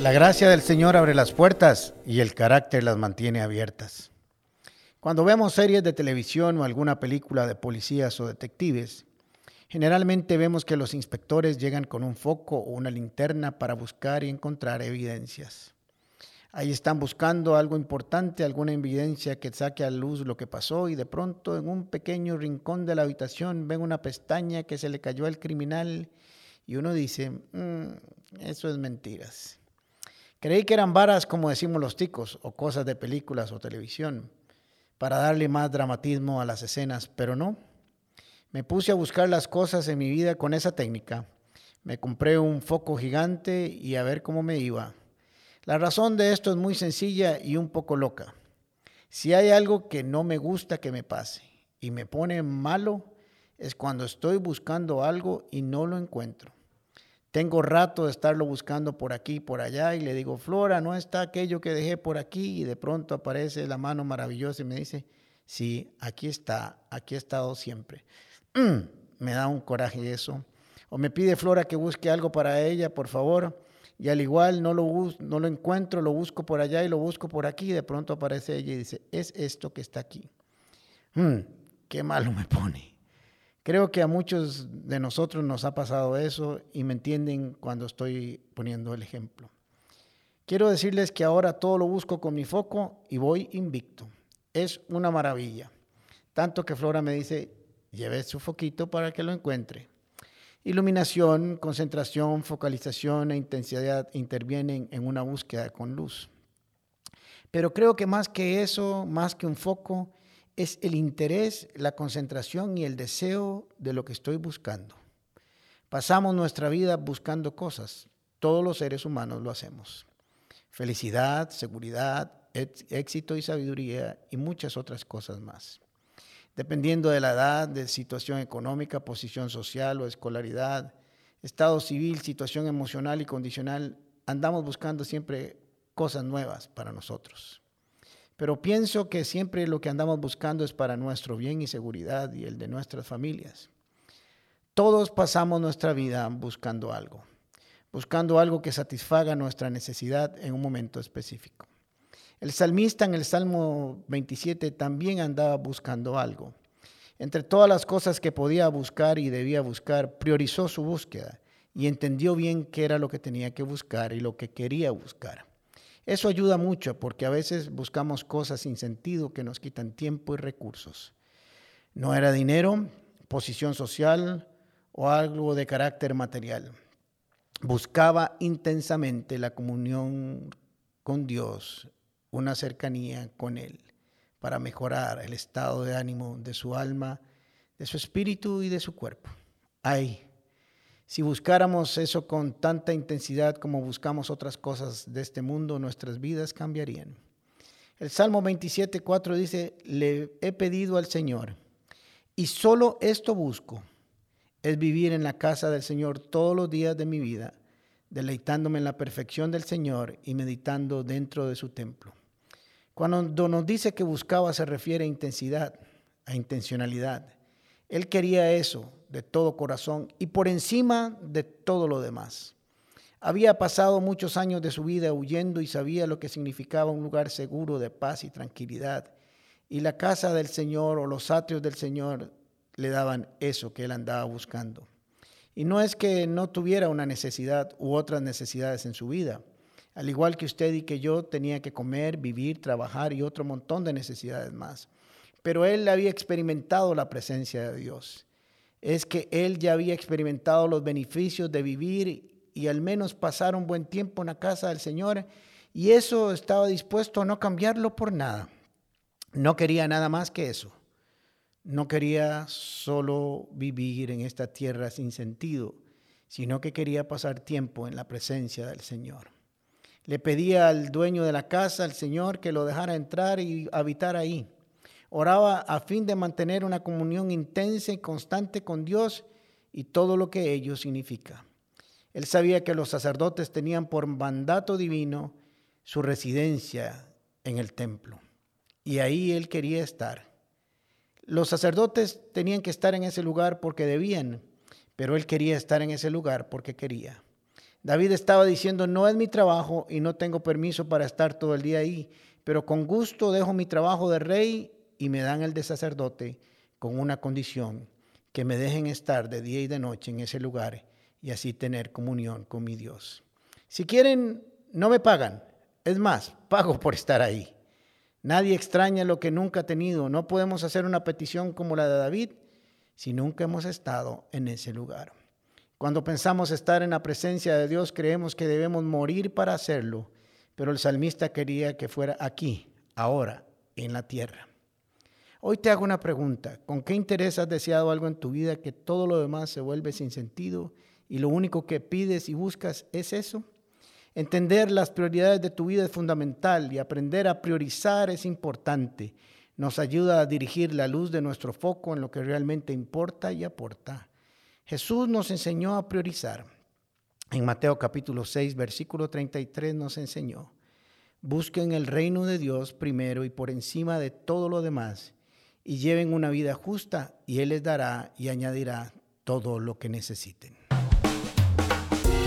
La gracia del Señor abre las puertas y el carácter las mantiene abiertas. Cuando vemos series de televisión o alguna película de policías o detectives, generalmente vemos que los inspectores llegan con un foco o una linterna para buscar y encontrar evidencias. Ahí están buscando algo importante, alguna evidencia que saque a luz lo que pasó y de pronto en un pequeño rincón de la habitación ven una pestaña que se le cayó al criminal y uno dice, "Mm, eso es mentiras. Creí que eran varas, como decimos los ticos, o cosas de películas o televisión, para darle más dramatismo a las escenas, pero no. Me puse a buscar las cosas en mi vida con esa técnica. Me compré un foco gigante y a ver cómo me iba. La razón de esto es muy sencilla y un poco loca. Si hay algo que no me gusta que me pase y me pone malo, es cuando estoy buscando algo y no lo encuentro. Tengo rato de estarlo buscando por aquí y por allá y le digo, Flora, no está aquello que dejé por aquí y de pronto aparece la mano maravillosa y me dice, sí, aquí está, aquí ha estado siempre. Me da un coraje eso. O me pide Flora que busque algo para ella, por favor, y al igual no lo, no lo encuentro, lo busco por allá y lo busco por aquí y de pronto aparece ella y dice, es esto que está aquí. Mm, qué malo me pone. Creo que a muchos de nosotros nos ha pasado eso y me entienden cuando estoy poniendo el ejemplo. Quiero decirles que ahora todo lo busco con mi foco y voy invicto. Es una maravilla. Tanto que Flora me dice, lleve su foquito para que lo encuentre. Iluminación, concentración, focalización e intensidad intervienen en una búsqueda con luz. Pero creo que más que eso, más que un foco, es el interés, la concentración y el deseo de lo que estoy buscando. Pasamos nuestra vida buscando cosas. Todos los seres humanos lo hacemos. Felicidad, seguridad, éxito y sabiduría y muchas otras cosas más. Dependiendo de la edad, de situación económica, posición social o escolaridad, estado civil, situación emocional y condicional, andamos buscando siempre cosas nuevas para nosotros. Pero pienso que siempre lo que andamos buscando es para nuestro bien y seguridad y el de nuestras familias. Todos pasamos nuestra vida buscando algo, buscando algo que satisfaga nuestra necesidad en un momento específico. El salmista en el Salmo 27 también andaba buscando algo. Entre todas las cosas que podía buscar y debía buscar, priorizó su búsqueda y entendió bien qué era lo que tenía que buscar y lo que quería buscar. Eso ayuda mucho porque a veces buscamos cosas sin sentido que nos quitan tiempo y recursos. No era dinero, posición social o algo de carácter material. Buscaba intensamente la comunión con Dios, una cercanía con Él, para mejorar el estado de ánimo de su alma, de su espíritu y de su cuerpo. Ay, si buscáramos eso con tanta intensidad como buscamos otras cosas de este mundo, nuestras vidas cambiarían. El Salmo 27, 4 dice, le he pedido al Señor, y solo esto busco, es vivir en la casa del Señor todos los días de mi vida, deleitándome en la perfección del Señor y meditando dentro de su templo. Cuando nos dice que buscaba se refiere a intensidad, a intencionalidad. Él quería eso de todo corazón y por encima de todo lo demás. Había pasado muchos años de su vida huyendo y sabía lo que significaba un lugar seguro de paz y tranquilidad. Y la casa del Señor o los atrios del Señor le daban eso que él andaba buscando. Y no es que no tuviera una necesidad u otras necesidades en su vida. Al igual que usted y que yo tenía que comer, vivir, trabajar y otro montón de necesidades más pero él había experimentado la presencia de Dios. Es que él ya había experimentado los beneficios de vivir y al menos pasar un buen tiempo en la casa del Señor y eso estaba dispuesto a no cambiarlo por nada. No quería nada más que eso. No quería solo vivir en esta tierra sin sentido, sino que quería pasar tiempo en la presencia del Señor. Le pedía al dueño de la casa, al Señor, que lo dejara entrar y habitar ahí. Oraba a fin de mantener una comunión intensa y constante con Dios y todo lo que ello significa. Él sabía que los sacerdotes tenían por mandato divino su residencia en el templo y ahí él quería estar. Los sacerdotes tenían que estar en ese lugar porque debían, pero él quería estar en ese lugar porque quería. David estaba diciendo, no es mi trabajo y no tengo permiso para estar todo el día ahí, pero con gusto dejo mi trabajo de rey y me dan el de sacerdote con una condición, que me dejen estar de día y de noche en ese lugar y así tener comunión con mi Dios. Si quieren, no me pagan. Es más, pago por estar ahí. Nadie extraña lo que nunca ha tenido. No podemos hacer una petición como la de David si nunca hemos estado en ese lugar. Cuando pensamos estar en la presencia de Dios, creemos que debemos morir para hacerlo, pero el salmista quería que fuera aquí, ahora, en la tierra. Hoy te hago una pregunta. ¿Con qué interés has deseado algo en tu vida que todo lo demás se vuelve sin sentido y lo único que pides y buscas es eso? Entender las prioridades de tu vida es fundamental y aprender a priorizar es importante. Nos ayuda a dirigir la luz de nuestro foco en lo que realmente importa y aporta. Jesús nos enseñó a priorizar. En Mateo capítulo 6, versículo 33 nos enseñó, busquen el reino de Dios primero y por encima de todo lo demás y lleven una vida justa y Él les dará y añadirá todo lo que necesiten.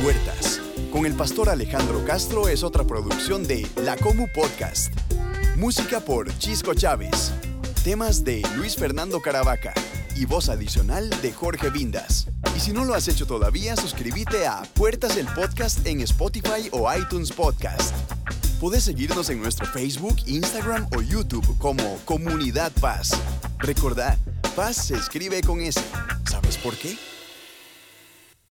Puertas con el pastor Alejandro Castro es otra producción de La Comu Podcast. Música por Chisco Chávez. Temas de Luis Fernando Caravaca y voz adicional de Jorge Vindas. Y si no lo has hecho todavía, suscríbete a Puertas el Podcast en Spotify o iTunes Podcast. Puedes seguirnos en nuestro Facebook, Instagram o YouTube como Comunidad Paz. Recordad, Paz se escribe con S. ¿Sabes por qué?